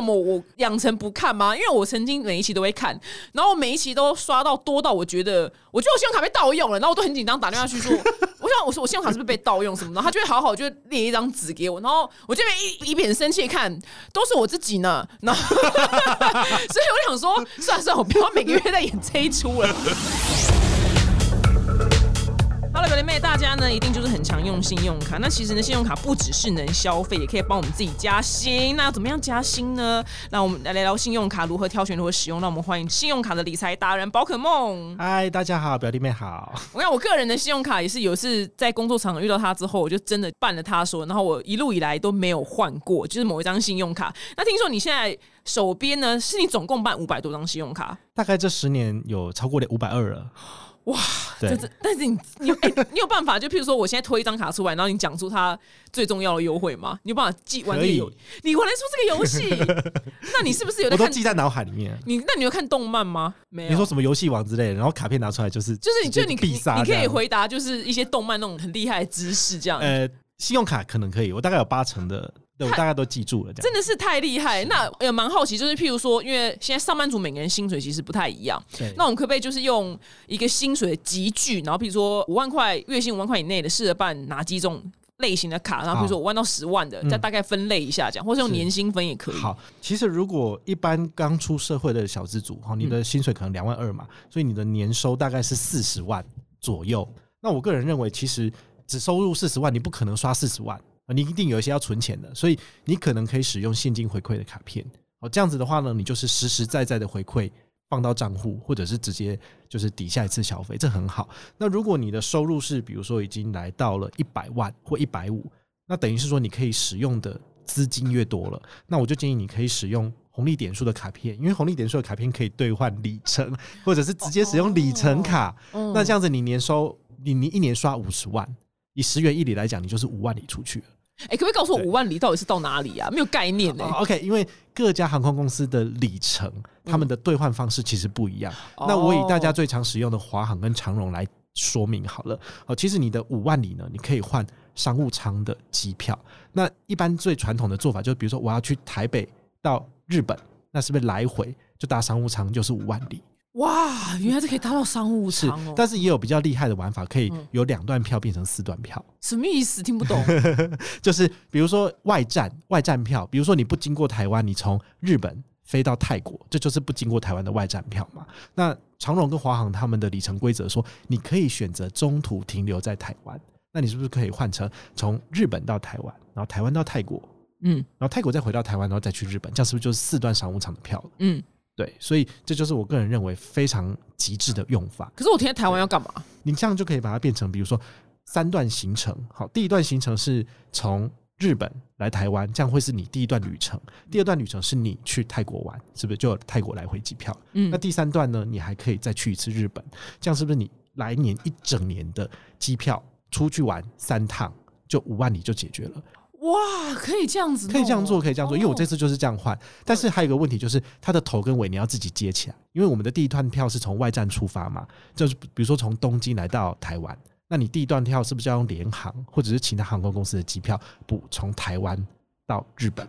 什么我养成不看吗？因为我曾经每一期都会看，然后每一期都刷到多到我觉得，我觉得我信用卡被盗用了，然后我都很紧张，打电话去说，我想我说我信用卡是不是被盗用什么的，他就会好好就列一张纸给我，然后我这边一一边生气看，都是我自己呢，然后 所以我想说，算了算了，我不要每个月在演这一出了。表弟妹，大家呢一定就是很常用信用卡。那其实呢，信用卡不只是能消费，也可以帮我们自己加薪。那要怎么样加薪呢？那我们来聊聊信用卡如何挑选、如何使用。那我们欢迎信用卡的理财达人宝可梦。嗨，大家好，表弟妹好。我看我个人的信用卡也是有一次在工作场合遇到他之后，我就真的办了他说，然后我一路以来都没有换过，就是某一张信用卡。那听说你现在手边呢，是你总共办五百多张信用卡？大概这十年有超过五百二了。哇，这是，但是你你哎，你有办法？就譬如说，我现在推一张卡出来，然后你讲出它最重要的优惠吗？你有办法记玩这个游？你玩得出这个游戏？那你是不是有？我都记在脑海里面。你那你有看动漫吗？没有。你说什么游戏王之类的，然后卡片拿出来就是就是你就你必杀，你可以回答就是一些动漫那种很厉害的知识这样。呃，信用卡可能可以，我大概有八成的。对，我大概都记住了，这样真的是太厉害。那也蛮好奇，就是譬如说，因为现在上班族每个人薪水其实不太一样，那我们可不可以就是用一个薪水的集聚，然后比如说五万块月薪五万块以内的，试着办哪几种类型的卡？然后比如说五万到十万的，再大概分类一下，这样，或是用年薪分也可以。好，其实如果一般刚出社会的小资族，哈，你的薪水可能两万二嘛，所以你的年收大概是四十万左右。那我个人认为，其实只收入四十万，你不可能刷四十万。你一定有一些要存钱的，所以你可能可以使用现金回馈的卡片。哦，这样子的话呢，你就是实实在在的回馈放到账户，或者是直接就是抵下一次消费，这很好。那如果你的收入是比如说已经来到了一百万或一百五，那等于是说你可以使用的资金越多了，那我就建议你可以使用红利点数的卡片，因为红利点数的卡片可以兑换里程，或者是直接使用里程卡。那这样子你年收你你一年刷五十万，以十元一里来讲，你就是五万里出去了。哎，可不可以告诉我五万里到底是到哪里啊？没有概念呢。OK，因为各家航空公司的里程，他们的兑换方式其实不一样。那我以大家最常使用的华航跟长荣来说明好了。哦，其实你的五万里呢，你可以换商务舱的机票。那一般最传统的做法就是，比如说我要去台北到日本，那是不是来回就搭商务舱就是五万里？哇，原来是可以搭到商务舱哦！但是也有比较厉害的玩法，可以有两段票变成四段票。什么意思？听不懂。就是比如说外站外站票，比如说你不经过台湾，你从日本飞到泰国，这就是不经过台湾的外站票嘛。那长荣跟华航他们的里程规则说，你可以选择中途停留在台湾，那你是不是可以换成从日本到台湾，然后台湾到泰国，嗯，然后泰国再回到台湾，然后再去日本，这样是不是就是四段商务舱的票了？嗯。对，所以这就是我个人认为非常极致的用法。可是我停在台湾要干嘛？你这样就可以把它变成，比如说三段行程。好，第一段行程是从日本来台湾，这样会是你第一段旅程。第二段旅程是你去泰国玩，是不是就有泰国来回机票？嗯，那第三段呢？你还可以再去一次日本，这样是不是你来年一整年的机票出去玩三趟，就五万里就解决了？哇，可以这样子，可以这样做，可以这样做，因为我这次就是这样换。但是还有一个问题，就是它的头跟尾你要自己接起来，因为我们的第一段票是从外站出发嘛，就是比如说从东京来到台湾，那你第一段票是不是要用联航或者是其他航空公司的机票补从台湾到日本？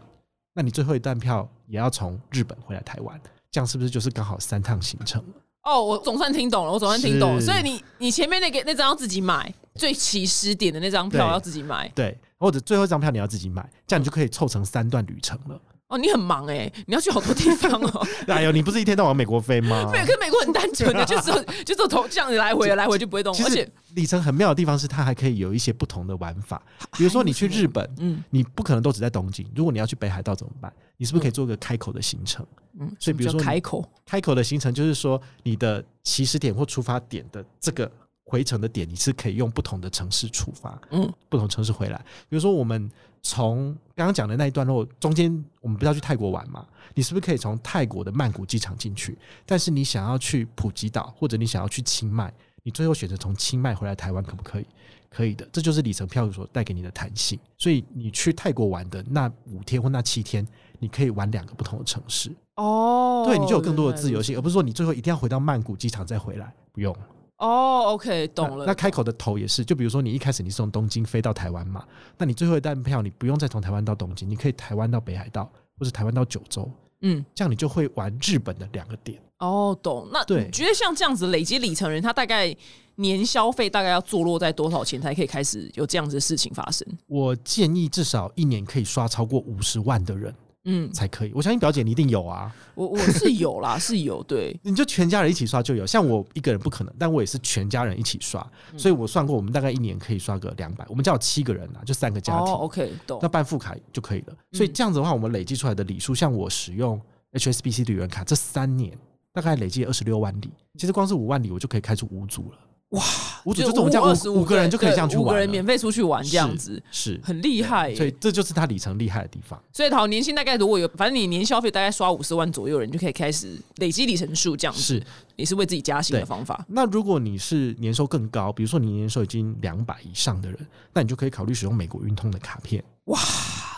那你最后一段票也要从日本回来台湾，这样是不是就是刚好三趟行程？哦，我总算听懂了，我总算听懂了。所以你你前面那个那张要自己买，最起始点的那张票要自己买，对。或者最后一张票你要自己买，这样你就可以凑成三段旅程了。哦，你很忙哎，你要去好多地方哦。哎呦，你不是一天到晚美国飞吗？没有，跟美国很单纯的，就是就是从这样子来回来回就不会动。而且里程很妙的地方是，它还可以有一些不同的玩法。比如说你去日本，嗯，你不可能都只在东京。如果你要去北海道怎么办？你是不是可以做个开口的行程？嗯，所以比如说开口开口的行程，就是说你的起始点或出发点的这个。回程的点你是可以用不同的城市出发，嗯，不同城市回来。比如说我们从刚刚讲的那一段路中间，我们不是要去泰国玩嘛？你是不是可以从泰国的曼谷机场进去？但是你想要去普吉岛，或者你想要去清迈，你最后选择从清迈回来台湾，可不可以？可以的，这就是里程票所带给你的弹性。所以你去泰国玩的那五天或那七天，你可以玩两个不同的城市。哦，对，你就有更多的自由性，而不是说你最后一定要回到曼谷机场再回来，不用。哦，OK，懂了。那开口的头也是，就比如说你一开始你是从东京飞到台湾嘛，那你最后一单票你不用再从台湾到东京，你可以台湾到北海道，或者台湾到九州，嗯，这样你就会玩日本的两个点。哦，懂。那对你觉得像这样子累积里程人，他大概年消费大概要坐落在多少钱才可以开始有这样子的事情发生？我建议至少一年可以刷超过五十万的人嗯，才可以。我相信表姐你一定有啊，我我是有啦，是有，对，你就全家人一起刷就有。像我一个人不可能，但我也是全家人一起刷，嗯所以我算过，我们大概一年可以刷个两百。我们家有七个人啊，就三个家庭，哦，OK，懂那。办副卡就可以了。嗯所以这样子的话，我们累积出来的礼数，像我使用 HSBC 旅人卡这三年，大概累计二十六万里。其实光是五万里，我就可以开出五组了。哇，五组就是我们这样25五五个人就可以这样去玩五个人免费出去玩这样子，是很厉害耶。所以这就是它里程厉害的地方。所以好年薪大概如果有，反正你年消费大概刷五十万左右，人就可以开始累积里程数这样子，是，也是为自己加薪的方法。那如果你是年收更高，比如说你年收已经两百以上的人，那你就可以考虑使用美国运通的卡片。哇，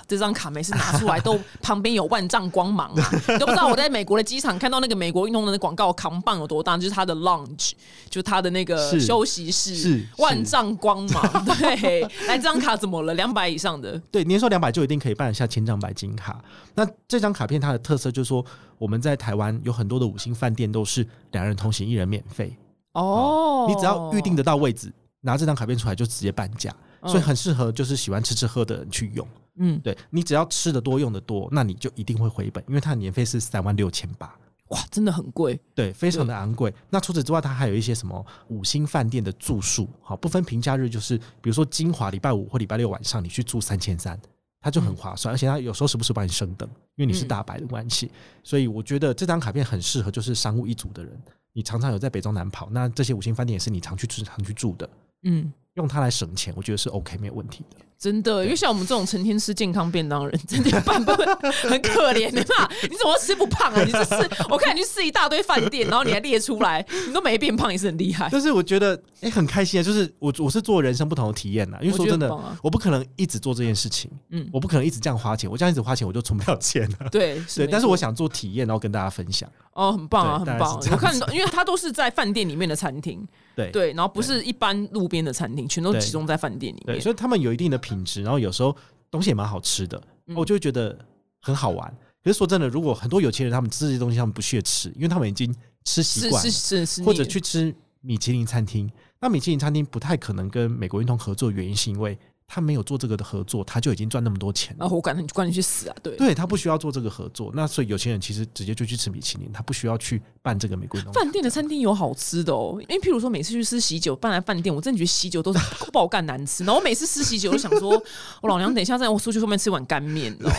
这张卡每次拿出来都旁边有万丈光芒啊！你 都不知道我在美国的机场看到那个美国运通的广告扛棒有多大，就是它的 lounge，就是它的那个休息室，是万丈光芒。对，来这张卡怎么了？两百以上的，对，年收两百就一定可以办一下千张白金卡。那这张卡片它的特色就是说，我们在台湾有很多的五星饭店都是两人同行一人免费，哦，你只要预定得到位置，拿这张卡片出来就直接半价，嗯所以很适合就是喜欢吃吃喝的人去用。嗯，对你只要吃的多用的多，那你就一定会回本，因为它的年费是三万六千八。哇，真的很贵。对，非常的昂贵。那除此之外，它还有一些什么五星饭店的住宿，好，不分平假日，就是比如说金华礼拜五或礼拜六晚上，你去住三千三，它就很划算，而且它有时候时不时帮你升等，因为你是嗯大白的关系。所以我觉得这张卡片很适合就是商务一族的人，你常常有在北中南跑，那这些五星饭店也是你常去吃常去住的，嗯，用它来省钱，我觉得是 OK 没有问题的。真的，因为像我们这种成天吃健康便当的人，真的办不很可怜的嘛。你怎么吃不胖啊？你这是 我看你去吃一大堆饭店，然后你还列出来，你都没变胖，也是很厉害。但是我觉得哎、很开心啊，就是我我是做人生不同的体验呐，因为说真的我不可能一直做这件事情，嗯，我不可能一直这样花钱，我这样一直花钱我就存不了钱了。对，对，但是我想做体验，然后跟大家分享。哦，很棒啊，很棒我看到，因为它都是在饭店里面的餐厅，对对，然后不是一般路边的餐厅，全都集中在饭店里，面。所以他们有一定的品质，然后有时候东西也蛮好吃的，嗯我就会觉得很好玩。可是说真的，如果很多有钱人他们吃这些东西，他们不屑吃，因为他们已经吃习惯或者去吃米其林餐厅。那米其林餐厅不太可能跟美国运通合作，原因是因为他没有做这个的合作，他就已经赚那么多钱了。然后我管你，管你去死啊！对，对他不需要做这个合作，那所以有钱人其实直接就去吃米其林，他不需要去办这个美国运通。饭店的餐厅有好吃的哦，因为譬如说每次去吃喜酒，办来饭店，我真的觉得喜酒都是爆干难吃。然后我每次吃喜酒，都想说，我老娘等一下在我出去后面吃碗干面哦。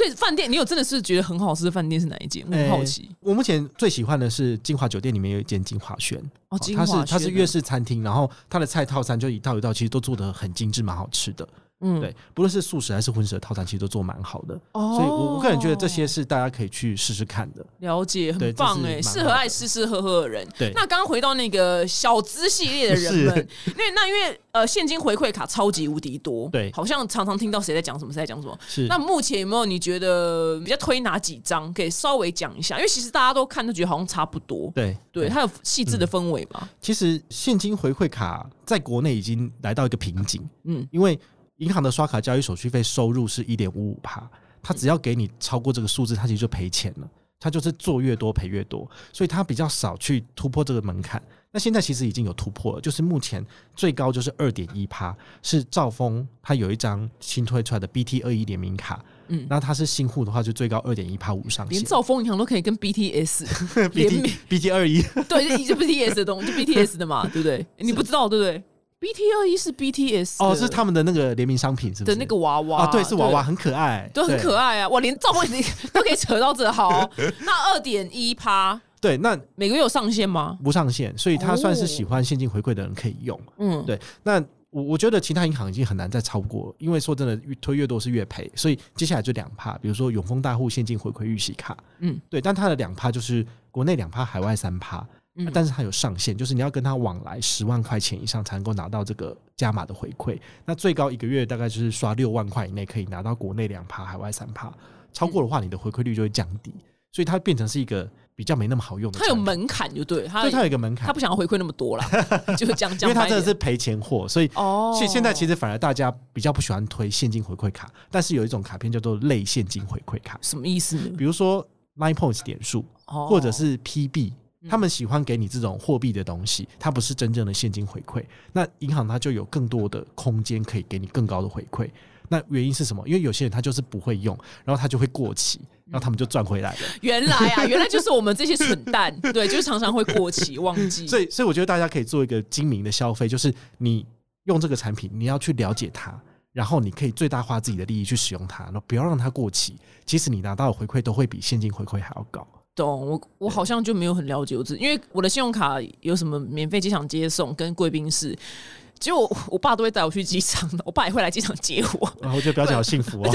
所以饭店，你有真的是觉得很好吃的饭店是哪一间？我很好奇。我目前最喜欢的是金华酒店里面有一间金华轩，哦，金华它是它是粤式餐厅，然后它的菜套餐就一道一道，其实都做的很精致，蛮好吃的。嗯，对，不论是素食还是荤食的套餐，其实都做蛮好的。哦所以我我个人觉得这些是大家可以去试试看的。了解，很棒哎，适合爱吃吃喝喝的人。对那刚刚回到那个小资系列的人们，因为那因为呃现金回馈卡超级无敌多，对好像常常听到谁在讲什么，谁在讲什么。是那目前有没有你觉得比较推哪几张？可以稍微讲一下，因为其实大家都看都觉得好像差不多。对对，它有细致的氛围嘛？其实现金回馈卡在国内已经来到一个瓶颈，嗯，因为银行的刷卡交易手续费收入是一点五五趴，它只要给你超过这个数字，它其实就赔钱了。它就是做越多赔越多，所以它比较少去突破这个门槛。那现在其实已经有突破了，就是目前最高就是二点一趴，是兆丰它有一张新推出来的 BT 二一联名卡，嗯那它是新户的话就最高二点一趴五上限连兆丰银行都可以跟 BTS 联名 BT BT 二一 对，就 BTS 的东西，就 BTS 的嘛，对不对？你不知道对不对？BT 二一是 BTS 哦，是他们的那个联名商品，是不是？的那个娃娃啊，对，是娃娃，很可爱，都很可爱啊！我，连兆丰你都可以扯到这好。那二点一趴对，那每个月有上限吗？不上限，所以他算是哦喜欢现金回馈的人可以用。嗯，对那我我觉得其他银行已经很难再超过了，因为说真的，越推越多是越赔，所以接下来就两趴，比如说永丰大户现金回馈预习卡，嗯，对，但它的两趴就是国内两趴，海外三趴。嗯但是它有上限，就是你要跟他往来十万块钱以上才能够拿到这个加码的回馈。那最高一个月大概就是刷六万块以内可以拿到国内两趴，海外三趴。超过的话，你的回馈率就会降低。所以它变成是一个比较没那么好用的。它有门槛就对，它对，它有一个门槛它，不想要回馈那么多啦，就是这样因。为它真的是赔钱货，所以哦，所以现在其实反而大家比较不喜欢推现金回馈卡，但是有一种卡片叫做类现金回馈卡，什么意思呢？比如说 Line Points 点数哦或者是 PB。嗯他们喜欢给你这种货币的东西，它不是真正的现金回馈。那银行它就有更多的空间可以给你更高的回馈。那原因是什么？因为有些人他就是不会用，然后他就会过期，然后他们就赚回来了。原来啊，原来就是我们这些蠢蛋，对，就是常常会过期 忘记。所以，所以我觉得大家可以做一个精明的消费，就是你用这个产品，你要去了解它，然后你可以最大化自己的利益去使用它，然后不要让它过期。其实你拿到的回馈都会比现金回馈还要高。懂我，我好像就没有很了解我自己，因为我的信用卡有什么免费机场接送跟贵宾室，结果我我爸都会带我去机场的，我爸也会来机场接我。然后我觉得表姐好幸福哦，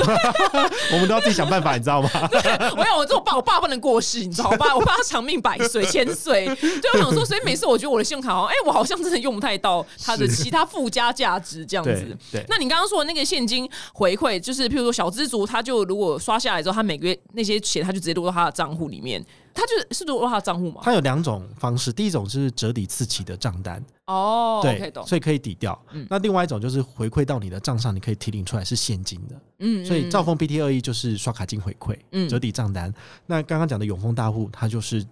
我们都要自己想办法，你知道吗？我有我这我爸，我爸不能过世，你知道吗？我爸我爸他长命百岁，千岁。对我想说，所以每次我觉得我的信用卡好像，哎、我好像真的用不太到它的其他附加价值这样子。对，那你刚刚说的那个现金回馈，就是譬如说小资族，他就如果刷下来之后，他每个月那些钱他就直接落到他的账户里面，他就是是落到他账户吗？它有两种方式，第一种是折抵次期的账单，哦对。所以可以抵掉。嗯那另外一种就是回馈到你的账上，你可以提领出来是现金的。嗯所以兆丰 BT 二一就是刷卡金回馈，嗯折抵账单。那刚刚讲的永丰大户，它就是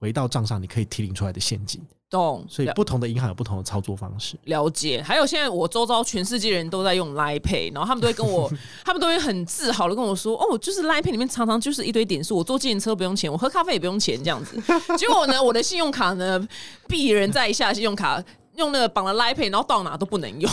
回到账上你可以提领出来的现金。懂，所以不同的银行有不同的操作方式。了解。还有现在我周遭全世界人都在用 Line Pay，然后他们都会跟我，他们都会很自豪的跟我说，哦，就是 Line Pay 里面常常就是一堆点数，我坐自行车不用钱，我喝咖啡也不用钱这样子。结果呢，我的信用卡呢，鄙人在下信用卡。用那个绑了 Line Pay，然后到哪都不能用，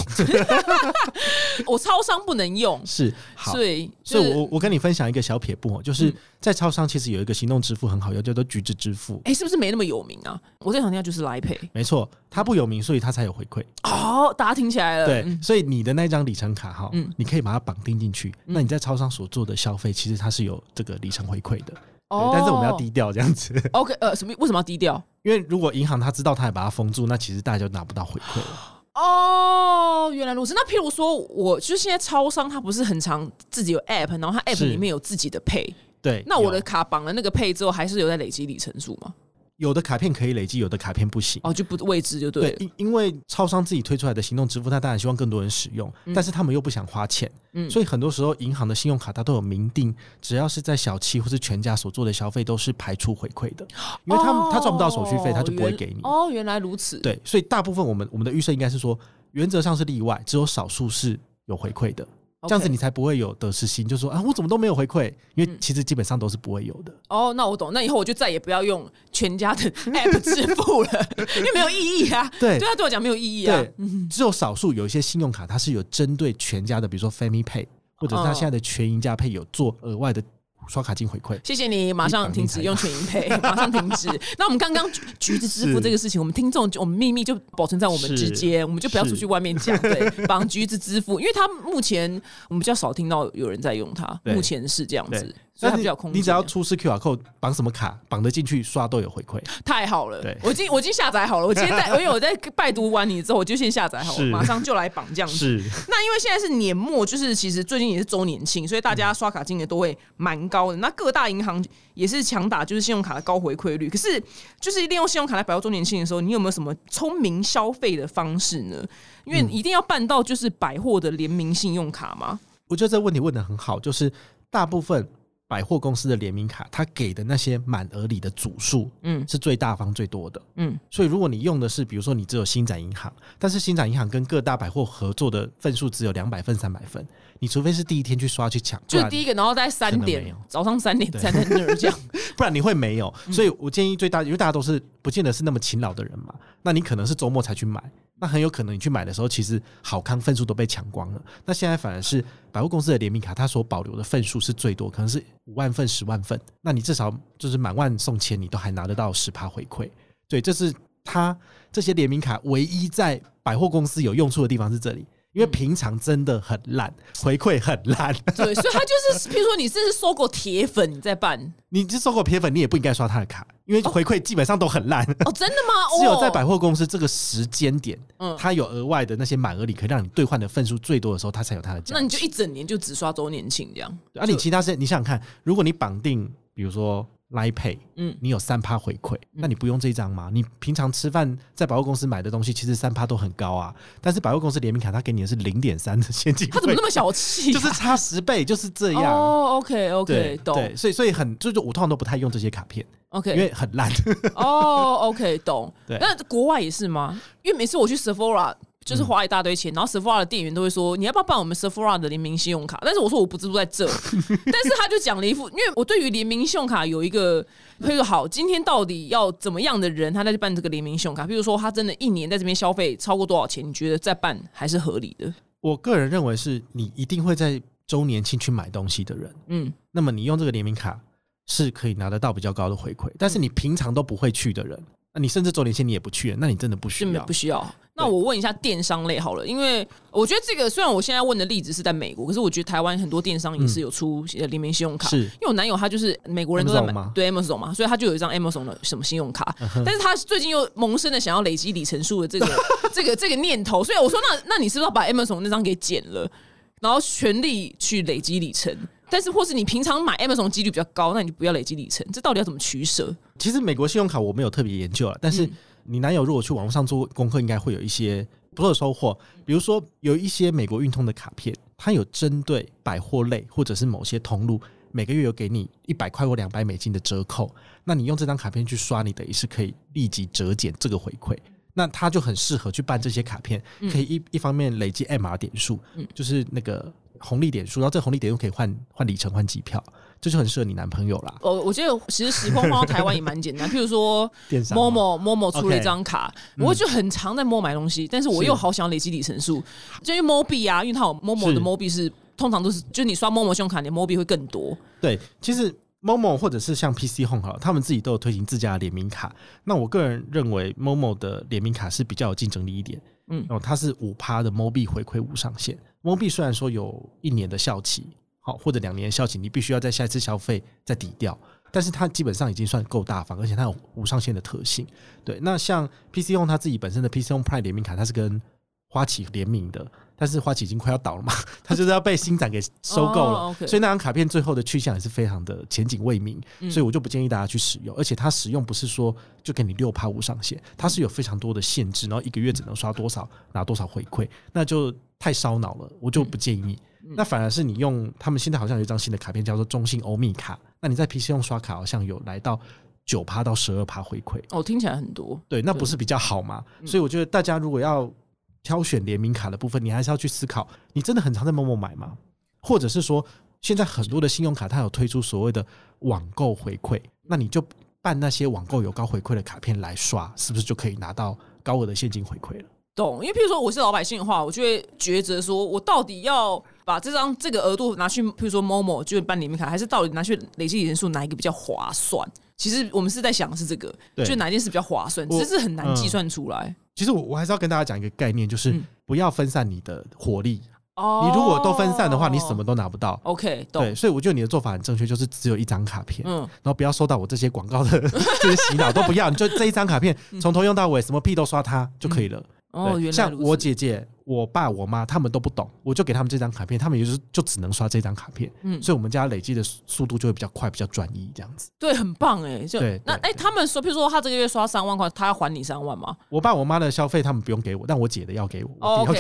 我超商不能用，是好。所以所以我我跟你分享一个小撇步哦，就是嗯在超商其实有一个行动支付很好用，叫做橘子支付。哎、是不是没那么有名啊？我最常听到就是 Line Pay，没错，它不有名，所以它才有回馈。哦，大家听起来了，对，嗯所以你的那张里程卡哈，嗯你可以把它绑定进去。那你在超商所做的消费，其实它是有这个里程回馈的。对，但是我们要低调这样子，OK，呃，什么？为什么要低调？因为如果银行他知道他也把它封住，那其实大家就拿不到回馈了。哦，原来如此。那譬如说，我就是现在超商，它不是很常自己有 App，然后它 App 里面有自己的 Pay。对，那我的卡绑了那个 Pay 之后，还是有在累积里程数吗？有的卡片可以累积，有的卡片不行。哦，就不未知就对对。，因因为超商自己推出来的行动支付，他当然希望更多人使用，但是他们又不想花钱，嗯所以很多时候银行的信用卡它都有明定，只要是在小七或是全家所做的消费都是排除回馈的，因为他们、他赚不到手续费，他就不会给你。哦，原来如此。对，所以大部分我们我们的预设应该是说，原则上是例外，只有少数是有回馈的，这样子你才不会有得失心，就说啊我怎么都没有回馈，因为嗯其实基本上都是不会有的。哦，那我懂。那以后我就再也不要用全家的 App 支付了，因为没有意义啊。对对他对我讲没有意义啊。对，只有少数有一些信用卡，它是有针对全家的，比如说 Family Pay，或者是它哦现在的全银家配有做额外的刷卡金回馈。谢谢你，马上停止用全银配，马上停止。那我们刚刚橘橘子支付这个事情，我们听众就我们秘密就保存在我们之间，我们就不要出去外面讲。对，绑橘子支付，因为它目前我们比较少听到有人在用它，目前是这样子。对，所以它比较有空间。你只要出示 QR code 绑什么卡，绑得进去刷都有回馈。太好了对，我已经我已经下载好了。我今天在，因为我在拜读完你之后，我就先下载好了，是马上就来绑这样子。是，那因为现在是年末，就是其实最近也是周年庆，所以大家刷卡金额都会蛮高的。那各大银行也是强打就是信用卡的高回馈率。可是就是利用信用卡来摆到周年庆的时候，你有没有什么聪明消费的方式呢？因为一定要办到就是百货的联名信用卡吗？我觉得这个问题问的很好，就是大部分百货公司的联名卡，它给的那些满额里的组数嗯是最大方最多的。嗯，所以如果你用的是，比如说你只有新展银行，但是新展银行跟各大百货合作的份数只有两百份、三百份，你除非是第一天去刷去抢，就第一个，然后在三点早上三点对站在那儿这样。不然你会没有。嗯所以我建议最大，因为大家都是不见得是那么勤劳的人嘛，那你可能是周末才去买，那很有可能你去买的时候，其实好康份数都被抢光了。那现在反而是百货公司的联名卡，它所保留的份数是最多，可能是五万份、十万份，那你至少就是满万送千，你都还拿得到十趴回馈。对，这是它这些联名卡唯一在百货公司有用处的地方是这里。因为平常真的很烂，回馈很烂。对，所以他就是，譬如说你这是收过铁粉，你在办 你这收过铁粉，你也不应该刷他的卡，因为回馈基本上都很烂。哦，真的吗？只有在哦百货公司这个时间点，嗯它有额外的那些满额礼可以让你兑换的份数最多的时候，他才有他的价值。那你就一整年就只刷周年庆这样。啊，你其他时间你想想看，如果你绑定，比如说 Line Pay，嗯你有三趴回馈，那你不用这一张吗？你平常吃饭在百货公司买的东西，其实三趴都很高啊，但是百货公司联名卡它给你的是零点三的现金他怎么那么么小气啊？就是差十倍，就是这样。哦，OK OK，对懂对，所以所以很就是我通常都不太用这些卡片，因 OK，因为很烂。哦，OK，懂。对那国外也是吗？因为每次我去 Sephora。就是花一大堆钱，然后 Sephora 的店员都会说你要不要办我们 Sephora 的联名信用卡？但是我说我不自住在这，但是他就讲了一副，因为我对于联名信用卡有一个，譬如好，今天到底要怎么样的人他再去办这个联名信用卡？譬如说他真的一年在这边消费超过多少钱，你觉得再办还是合理的？我个人认为是你一定会在周年庆去买东西的人，嗯，那么你用这个联名卡是可以拿得到比较高的回馈。但是你平常都不会去的人，那你甚至周年庆你也不去，那你真的不需要不。需要。那我问一下电商类好了，因为我觉得这个虽然我现在问的例子是在美国，可是我觉得台湾很多电商也是有出呃联名信用卡。是因为我男友他就是美国人都在买吗对 Amazon 嘛，所以他就有一张 Amazon 的什么信用卡，但是他最近又萌生了想要累积里程数的这个 这个这个念头，所以我说那那你是不是要把 Amazon 那张给剪了，然后全力去累积里程？但是或是你平常买 Amazon 几率比较高，那你就不要累积里程，这到底要怎么取舍？其实美国信用卡我没有特别研究了，但是嗯你男友如果去网络上做功课，应该会有一些不错的收获。比如说有一些美国运通的卡片，它有针对百货类或者是某些通路，每个月有给你一百块或两百美金的折扣，那你用这张卡片去刷，你等于是可以立即折减这个回馈。那它就很适合去办这些卡片，可以一一方面累积 MR 点数，嗯就是那个红利点数，然后这个红利点又可以换换里程换机票，这就很适合你男朋友啦。我我觉得其实时空放到台湾也蛮简单，譬如说电商嘛 Momo Momo 出了一张卡，我就很常在 Momo 买东西，但是我又好想累积里程数，就因为 Mobi 啊，因为它有 Momo 的是。Mobi 是通常都是，就你刷 Momo 信用卡，你的 Mobi 会更多。对，其实 Momo 或者是像 PC Home 好了，他们自己都有推行自家的联名卡。那我个人认为 Momo 的联名卡是比较有竞争力一点。嗯哦，它是五趴的 Mobi 回馈无上限。Mobi 虽然说有一年的效期，好或者两年的效期，你必须要在下一次消费再抵掉，但是它基本上已经算够大方，而且它有无上限的特性。对，那像 PC Home 它自己本身的 PC Home Prime 联名卡，它是跟花旗联名的，但是花旗已经快要倒了嘛，它就是要被新展给收购了，所以那张卡片最后的去向也是非常的前景未明，嗯所以我就不建议大家去使用。而且它使用不是说就给你六趴无上限，它是有非常多的限制，然后一个月只能刷多少拿多少回馈，那就太烧脑了，我就不建议。那反而是你用他们现在好像有一张新的卡片叫做中信欧米卡，那你在 PC 用刷卡好像有来到九趴到十二趴回馈，哦，听起来很多。对，那不是比较好吗？所以我觉得大家如果要挑选联名卡的部分，你还是要去思考，你真的很常在某某买吗？或者是说，现在很多的信用卡它有推出所谓的网购回馈，那你就办那些网购有高回馈的卡片来刷，是不是就可以拿到高额的现金回馈了？懂，因为譬如说我是老百姓的话，我就会抉择说，我到底要把这张这个额度拿去，譬如说 Momo 就是办联名卡，还是到底拿去累积人数哪一个比较划算？其实我们是在想的是这个，对就哪件事比较划算，我只是很难计算出来。其实我我还是要跟大家讲一个概念，就是嗯。不要分散你的火力。哦。你如果都分散的话，你什么都拿不到。OK 懂。对，，所以我觉得你的做法很正确，就是只有一张卡片，嗯，然后不要收到我这些广告的 这些洗脑都不要，你就这一张卡片从头用到尾，什么屁都刷它就可以了。嗯。哦，原来像我姐姐、我爸、我妈他们都不懂，我就给他们这张卡片，他们也就是就只能刷这张卡片，嗯所以我们家累积的速度就会比较快、比较专一这样子。对，很棒哎，就对对那哎，他们说，譬如说他这个月刷三万块，他要还你三万吗？我爸我妈的消费他们不用给我，但我姐的要给我，哦对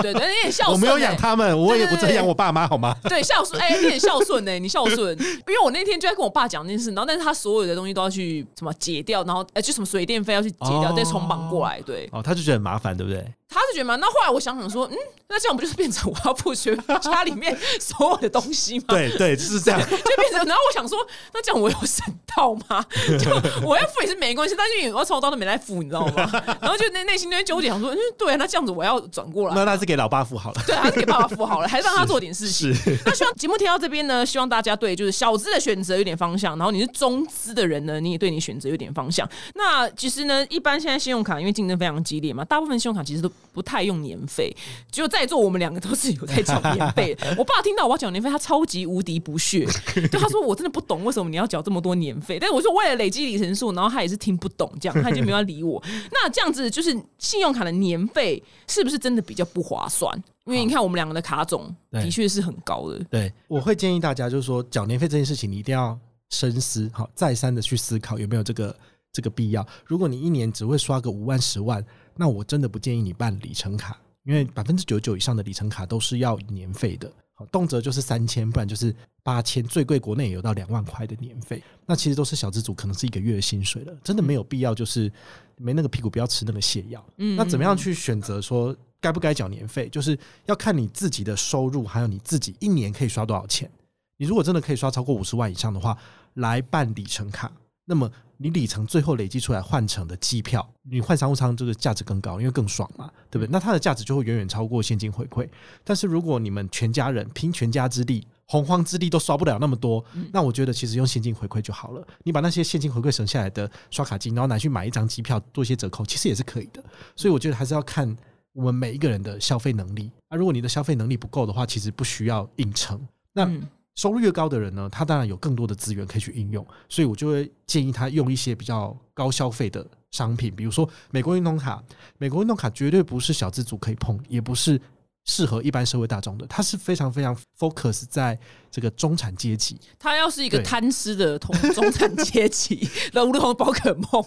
对对，你很 孝顺，我没有养哎他们，我也不对对对这样我爸妈好吗？对孝顺，哎、你很孝顺呢、你孝顺。因为我那天就在跟我爸讲这件事，然后但是他所有的东西都要去什么解掉，然后哎就什么水电费要去解掉，哦再重绑过来。对，哦，他就觉得很麻烦，对不对？他是觉得嘛，那后来我想想说，嗯，那这样不就是变成我要付学家里面所有的东西吗？对对，就是这样。就变成，然后我想说，那这样我有省到吗？就我要付也是没关系，但是因为我从头到尾都没来付，你知道吗？然后就内内心就会纠结，想说，嗯，对啊，那这样子我要转过来。那那是给老爸付好了。对，还是给爸爸付好了，还是让他做点事情。是那希望节目听到这边呢，希望大家对就是小资的选择有点方向，然后你是中资的人呢，你也对你选择有点方向。那其实呢，一般现在信用卡因为竞争非常激烈嘛，大部分信用卡其实都不太用年费，只有在座我们两个都是有在缴年费。我爸听到我要缴年费，他超级无敌不屑，就他说我真的不懂为什么你要缴这么多年费，但是我说为了累积里程数，然后他也是听不懂这样，他就没有要理我。那这样子就是信用卡的年费是不是真的比较不划算？因为你看我们两个的卡总的确是很高的，对，我会建议大家就是说，缴年费这件事情，你一定要深思，好，再三的去思考有没有这个这个必要。如果你一年只会刷个五万、十万，那我真的不建议你办里程卡，因为百分之九十九以上的里程卡都是要年费的，好，动辄就是三千，不然就是八千，最贵国内也有到两万块的年费。那其实都是小资主，可能是一个月的薪水了，真的没有必要，就是没那个屁股不要吃那个泻药。嗯那怎么样去选择说该不该缴年费？就是要看你自己的收入，还有你自己一年可以刷多少钱。你如果真的可以刷超过五十万以上的话，来办里程卡，那么你里程最后累积出来换成的机票，你换商务舱这个价值更高，因为更爽嘛，对不对？那它的价值就会远远超过现金回馈。但是如果你们全家人拼全家之力，洪荒之力都刷不了那么多，那我觉得其实用现金回馈就好了。你把那些现金回馈省下来的刷卡金，然后拿去买一张机票，做一些折扣，其实也是可以的。所以我觉得还是要看我们每一个人的消费能力啊。如果你的消费能力不够的话，其实不需要硬撑。那嗯收入越高的人呢，他当然有更多的资源可以去应用，所以我就会建议他用一些比较高消费的商品，比如说美国运动卡。美国运动卡绝对不是小资族可以碰，也不是适合一般社会大众的，它是非常非常 focus 在这个中产阶级。他要是一个对贪吃的同 中产阶级，如同宝可梦，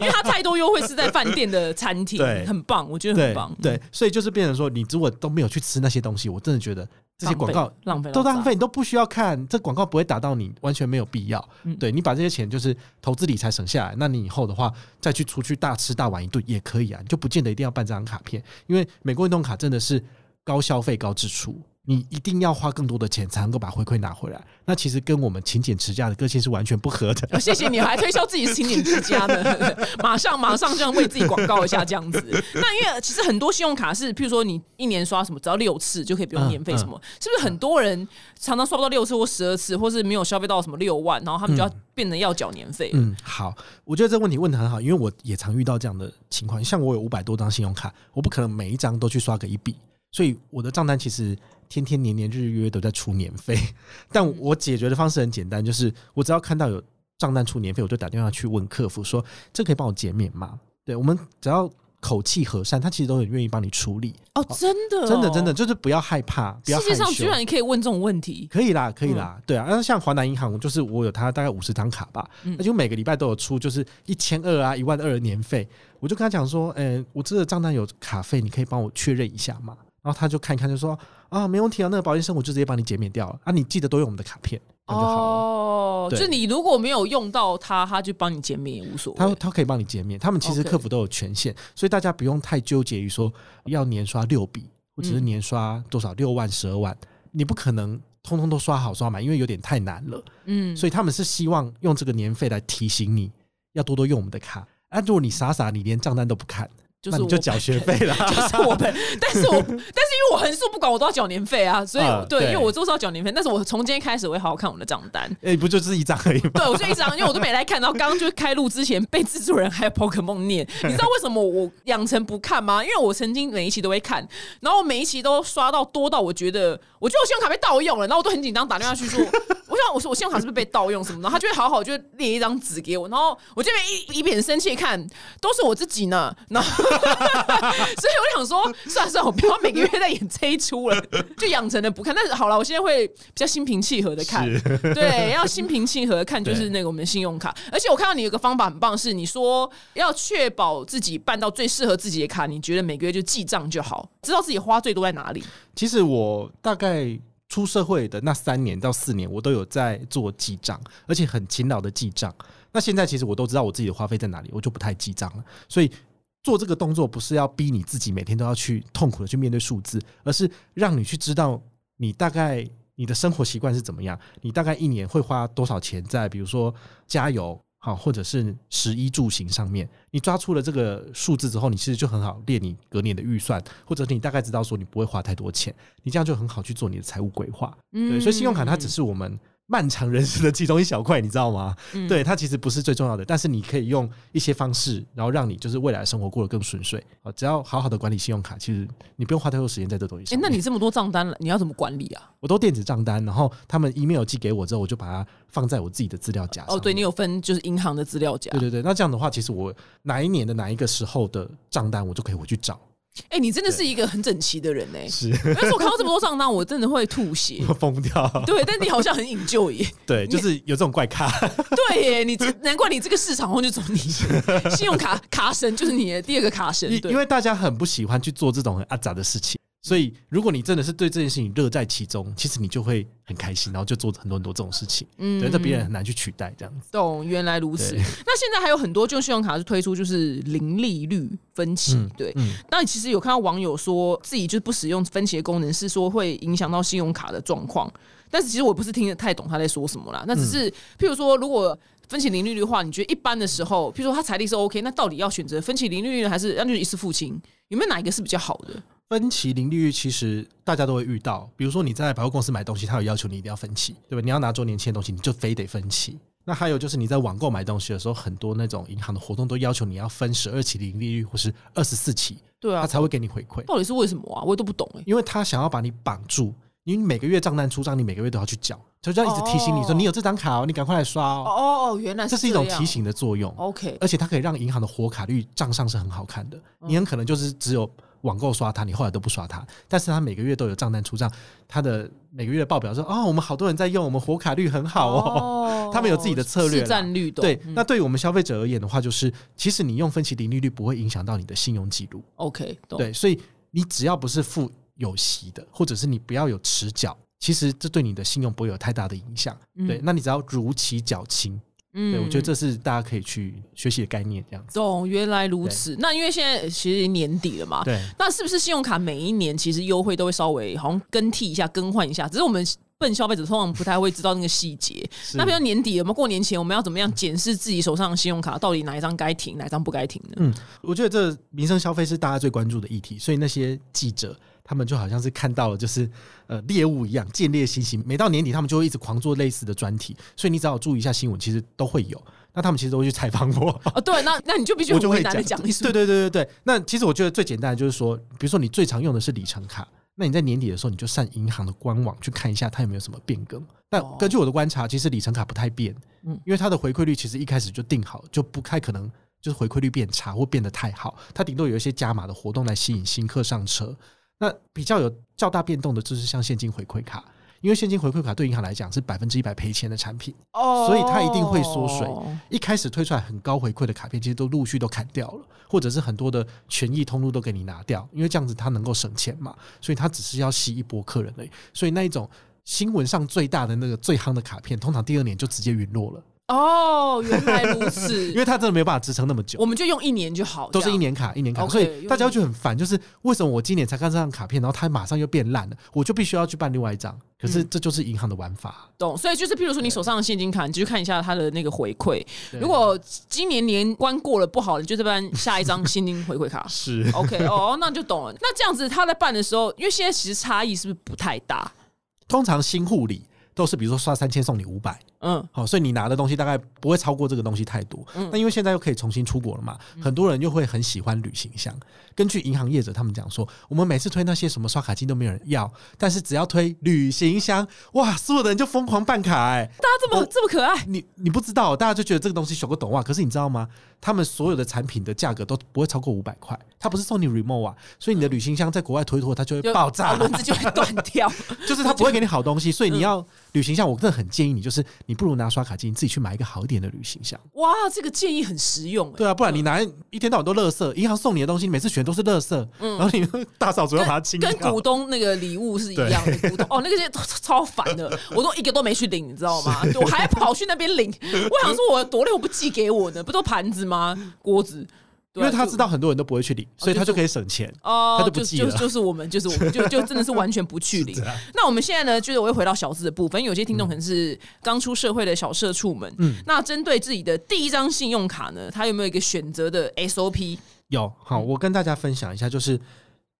因为他太多优惠是在饭店的餐厅，很棒，我觉得很棒。嗯对，所以就是变成说，你如果都没有去吃那些东西，我真的觉得这些广告浪费都浪费，，你都不需要看，这广告不会打到你，完全没有必要。嗯对你把这些钱就是投资理财省下来，那你以后的话再去出去大吃大玩一顿也可以啊，你就不见得一定要办这张卡片，因为美国运动卡真的是高消费高支出。你一定要花更多的钱才能够把回馈拿回来，那其实跟我们勤俭持家的个性是完全不合的。哦谢谢你，还推销自己是勤俭持家呢，马上马上这样为自己广告一下这样子。那因为其实很多信用卡是，譬如说你一年刷什么，只要六次就可以不用年费，什么、是不是很多人常常刷不到六次或十二次，或是没有消费到什么六万，然后他们就要变得要缴年费？嗯，好，我觉得这个问题问的很好，因为我也常遇到这样的情况。像我有五百多张信用卡，我不可能每一张都去刷个一笔，所以我的账单其实天天年年日日月月都在出年费。但我解决的方式很简单，就是我只要看到有账单出年费，我就打电话去问客服说：“这可以帮我减免吗？”对我们只要口气和善，他其实都很愿意帮你处理。哦，真的哦、真的真的就是不要害怕，不要世界上居然可以问这种问题，可以啦，可以啦，对啊。那像华南银行，就是我有他大概五十张卡吧，嗯那就每个礼拜都有出，就是一千二啊、一万二的年费。我就跟他讲说，嗯，我这个账单有卡费，你可以帮我确认一下吗？然后他就看一看，就说啊，没问题啊，那个保健生我就直接帮你减免掉了啊，你记得都用我们的卡片，那就好了。哦，对就你如果没有用到它，它就帮你减免也无所谓。他他可以帮你减免，他们其实 OK 客服都有权限，所以大家不用太纠结于说要年刷六笔，或者是嗯年刷多少六万、十二万，你不可能通通都刷好刷满，因为有点太难了。嗯，所以他们是希望用这个年费来提醒你要多多用我们的卡。啊，如果你傻傻你连账单都不看，就是我就缴学费了。就是我们，但是我 但是因为我横竖不管，我都要缴年费啊，所以、对，因为我就是要缴年费，但是我从今天开始我会好好看我的账单。哎、不就是一张而已吗？对，我就一张，因为我都没来看。然后刚刚就开录之前被制作人还有宝可梦念，你知道为什么我养成不看吗？因为我曾经每一期都会看，然后我每一期都刷到多到我觉得，我觉得我信用卡被盗用了，然后我都很紧张，打电话去说，我想我说我信用卡是不是被盗用什么的，然后他就会好好就列一张纸给我，然后我这边一一边很生气看，都是我自己呢，然后 所以我想说，算了算了，我不要每个月再演这一出了，就养成了不看。但是好了，我现在会比较心平气和的看，对，要心平气和的看，就是那个我们的信用卡。而且我看到你有个方法很棒，是你说要确保自己办到最适合自己的卡，你觉得每个月就记账就好，知道自己花最多在哪里。其实我大概出社会的那三年到四年，我都有在做记账，而且很勤劳的记账。那现在其实我都知道我自己的花费在哪里，我就不太记账了。所以做这个动作不是要逼你自己每天都要去痛苦的去面对数字，而是让你去知道你大概你的生活习惯是怎么样，你大概一年会花多少钱在比如说加油。好，或者是食衣住行上面，你抓出了这个数字之后，你其实就很好列你隔年的预算，或者你大概知道说你不会花太多钱，你这样就很好去做你的财务规划。对，所以信用卡它只是我们漫长人生的其中一小块，你知道吗？嗯对，它其实不是最重要的，但是你可以用一些方式，然后让你就是未来的生活过得更顺遂。啊，只要好好的管理信用卡，其实你不用花太多时间在这东西哎、上面。那你这么多账单了，你要怎么管理啊？我都电子账单，然后他们 email 寄给我之后，我就把它放在我自己的资料夹。哦，对你有分就是银行的资料夹对，对对，那这样的话，其实我哪一年的哪一个时候的账单，我就可以回去找。哎、你真的是一个很整齐的人哎、是 但是我看到这么多账单，我真的会吐血。疯掉。对，但你好像很引咎耶。对，就是有这种怪咖。对耶，你难怪你这个市场后就走你，信用卡卡神就是你的第二个卡神。对，因因为大家很不喜欢去做这种很阿杂的事情，所以如果你真的是对这件事情乐在其中，其实你就会很开心，然后就做很多很多这种事情。嗯对，这别人很难去取代这样子。懂，原来如此。那现在还有很多就信用卡是推出就是零利率分期，嗯对。嗯，那其实有看到网友说自己就是不使用分期的功能，是说会影响到信用卡的状况。但是其实我不是听得太懂他在说什么啦，那只是譬如说，如果分期零利率的话，你觉得一般的时候，譬如说他财力是 OK，那到底要选择分期零利率呢，还是那就一次付清？有没有哪一个是比较好的？分期零利率其实大家都会遇到，比如说你在百货公司买东西，他有要求你一定要分期，对吧？你要拿周年庆的东西，你就非得分期。那还有就是你在网购买东西的时候，很多那种银行的活动都要求你要分十二期零利率或是二十四期，对啊，他才会给你回馈，到底是为什么啊？我也都不懂哎、因为他想要把你绑住。因为每个月账单出账，你每个月都要去缴，他就这样一直提醒你说哦你有这张卡哦，你赶快来刷哦。哦哦，原来这是这是一种提。醒的作用，OK，而且它可以让银行的活卡率账上是很好看的。嗯你很可能就是只有网购刷它，你后来都不刷它，但是它每个月都有账单出账，它的每个月的报表说哦，我们好多人在用，我们活卡率很好哦。哦。他们有自己的策略啦。市占率懂对，嗯。那对于我们消费者而言的话，就是其实你用分期零利率不会影响到你的信用记录，OK 懂。对，所以你只要不是付有息的，或者是你不要有迟缴，其实这对你的信用不会有太大的影响。嗯。对，那你只要如期缴清，嗯对我觉得这是大家可以去学习的概念，这样子。懂，原来如此。那因为现在其实年底了嘛，对，那是不是信用卡每一年其实优惠都会稍微好像更替一下、更换一下？只是我们笨消费者通常不太会知道那个细节。那比如年底有没有过年前，我们要怎么样检视自己手上的信用卡到底哪一张该停，哪一张不该停呢？嗯，我觉得这民生消费是大家最关注的议题，所以那些记者他们就好像是看到了就是呃猎物一样，见猎心喜。每到年底，他们就会一直狂做类似的专题，所以你只要注意一下新闻，其实都会有。那他们其实都会去采访我，哦，对，那那你就必须我就会讲一对对对对对。那其实我觉得最简单的就是说，比如说你最常用的是里程卡，那你在年底的时候，你就上银行的官网去看一下它有没有什么变更。但哦根据我的观察，其实里程卡不太变，嗯因为它的回馈率其实一开始就定好，就不太可能就是回馈率变差或变得太好，它顶多有一些加码的活动来吸引新客上车。那比较有较大变动的就是像现金回馈卡，因为现金回馈卡对银行来讲是百分之一百赔钱的产品。哦所以它一定会缩水一开始推出来很高回馈的卡片，其实都陆续都砍掉了，或者是很多的权益通路都给你拿掉，因为这样子它能够省钱嘛，所以它只是要吸一波客人而已。所以那一种新闻上最大的那个最夯的卡片，通常第二年就直接陨落了，哦，原来如 此，因为它真的没有办法支撑那么久我。们就用一年就好，都是一年卡，一年卡所以大家就很烦，就是为什么我今年才看这张卡片，然后它马上又变烂了，我就必须要去办另外一张。可是嗯这就是银行的玩法。懂。所以就是，譬如说你手上的现金卡，你就去看一下它的那个回馈。如果今年年关过了不好，你就再办下一张现金回馈卡。是 OK，哦，那就懂了。那这样子他在办的时候，因为现在其实差异是不是不太大？通常新护理都是比如说刷三千送你五百，嗯，好，所以你拿的东西大概不会超过这个东西太多。嗯那因为现在又可以重新出国了嘛，很多人又会很喜欢旅行箱。根据银行业者他们讲说，我们每次推那些什么刷卡机都没有人要，但是只要推旅行箱，哇，所有的人就疯狂办卡哎、大家这么、这么可爱，你你不知道，大家就觉得这个东西小个懂哇，可是你知道吗？他们所有的产品的价格都不会超过五百块，他不是送你 remote 啊，所以你的旅行箱在国外推脱，它就会爆炸，轮子就会断掉。就是他不会给你好东西，所以你要旅行箱，我真的很建议你，就是你不如拿刷卡机，你自己去买一个好一点的旅行箱。哇，这个建议很实用、欸。对啊，不然你拿一天到晚都垃圾，银行送你的东西，你每次选都是垃圾，然后你大扫除要把它清掉跟。股东那个礼物是一样的，股东哦，那个些超烦的，我都一个都没去领，你知道吗？我还跑去那边领，我想说我多累，我不寄给我呢，不都盘子吗？锅子，因为他知道很多人都不会去领，所以他就可以省钱。哦，他就不就就寄了就是我们，就是我们，就就真的是完全不去领。那我们现在呢，就是我会回到小资的部分，因为有些听众可能是刚出社会的小社畜们，嗯那针对自己的第一张信用卡呢，他有没有一个选择的 SOP？有好，我跟大家分享一下，就是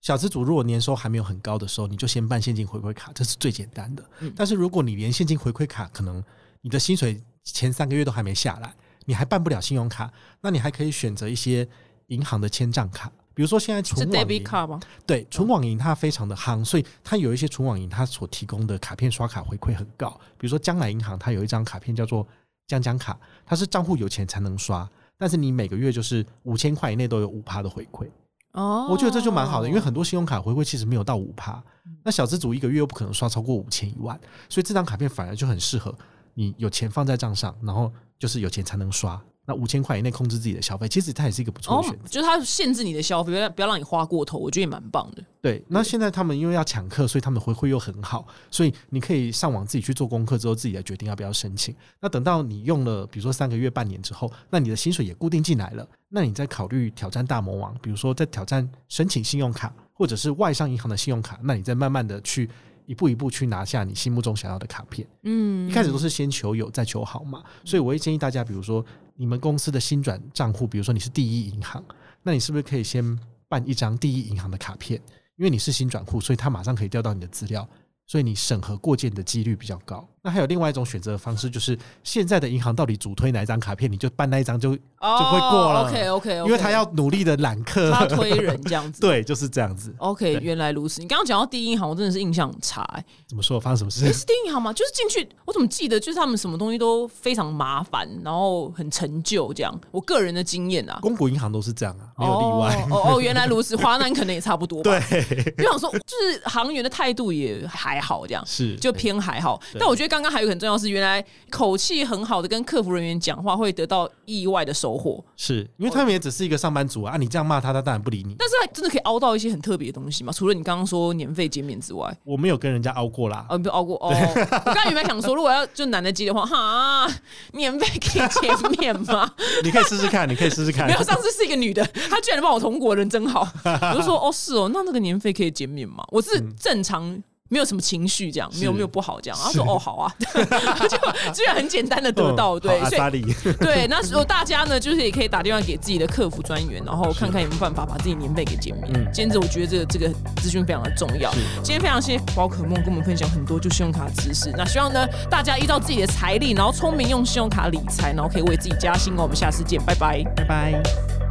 小资主如果年收还没有很高的时候，你就先办现金回馈卡，这是最简单的。嗯但是如果你连现金回馈卡，可能你的薪水前三个月都还没下来，你还办不了信用卡，那你还可以选择一些银行的签账卡。比如说现在是纯网银，卡吗？对存网银它非常的夯，所以它有一些存网银它所提供的卡片刷卡回馈很高。比如说将来银行，它有一张卡片叫做江江卡，它是账户有钱才能刷，但是你每个月就是五千块以内都有五趴的回馈。哦，我觉得这就蛮好的，因为很多信用卡回馈其实没有到五趴，那小资主一个月又不可能刷超过五千一万，所以这张卡片反而就很适合你有钱放在账上，然后就是有钱才能刷。那五千块以内控制自己的消费，其实它也是一个不错哦的选择。，就是它限制你的消费，不要不要让你花过头，我觉得也蛮棒的。对，那现在他们因为要抢客，所以他们回馈又很好，所以你可以上网自己去做功课之后，自己来决定要不要申请。那等到你用了，比如说三个月、半年之后，那你的薪水也固定进来了，那你再考虑挑战大魔王，比如说在挑战申请信用卡，或者是外商银行的信用卡，那你再慢慢的去一步一步去拿下你心目中想要的卡片。嗯一开始都是先求有，再求好嘛。所以我会建议大家，比如说你们公司的新转账户，比如说你是第一银行，那你是不是可以先办一张第一银行的卡片？因为你是新转户，所以他马上可以调到你的资料，所以你审核过件的几率比较高。那还有另外一种选择的方式，就是现在的银行到底主推哪一张卡片，你就办那一张就，就会过了 OK OK，因为他要努力的揽客，他推人这样子。对，就是这样子。OK，原来如此。你刚刚讲到第一银行，我真的是印象很差、欸。怎么说？发生什么诶事？是第一银行吗？就是进去，我怎么记得就是他们什么东西都非常麻烦，然后很陈旧这样。我个人的经验啊，公股银行都是这样啊，没有例外。哦哦哦，原来如此，华南可能也差不多吧。对，就想说，就是行员的态度也还好，这样是就偏还好。但我觉得刚刚还有很重要是，原来口气很好的跟客服人员讲话会得到意外的收获，是因为他们也只是一个上班族啊，啊你这样骂他，他当然不理你。但是他真的可以凹到一些很特别的东西嘛？除了你刚刚说年费减免之外，我没有跟人家凹过啦，哦，不凹过哦。我刚才原本想说，如果要就男的接的话，哈，年费可以减免吗？你可以试试看，你可以试试看没。有，上次是一个女的，她居然帮我通过，人真好。我就说，哦，是哦，那那个年费可以减免吗？我是正常。没有什么情绪，这样没有没有不好，这样。然后说哦好啊，就居然很简单的得到，嗯对，所以 对，那时候大家呢，就是也可以打电话给自己的客服专员，然后看看有没有办法把自己年费给减免。嗯今天我觉得这个这个资讯非常的重要。今天非常谢谢宝可梦跟我们分享很多就信用卡知识。那希望呢大家依照自己的财力，然后聪明用信用卡理财，然后可以为自己加薪哦。我们下次见，拜拜。拜拜。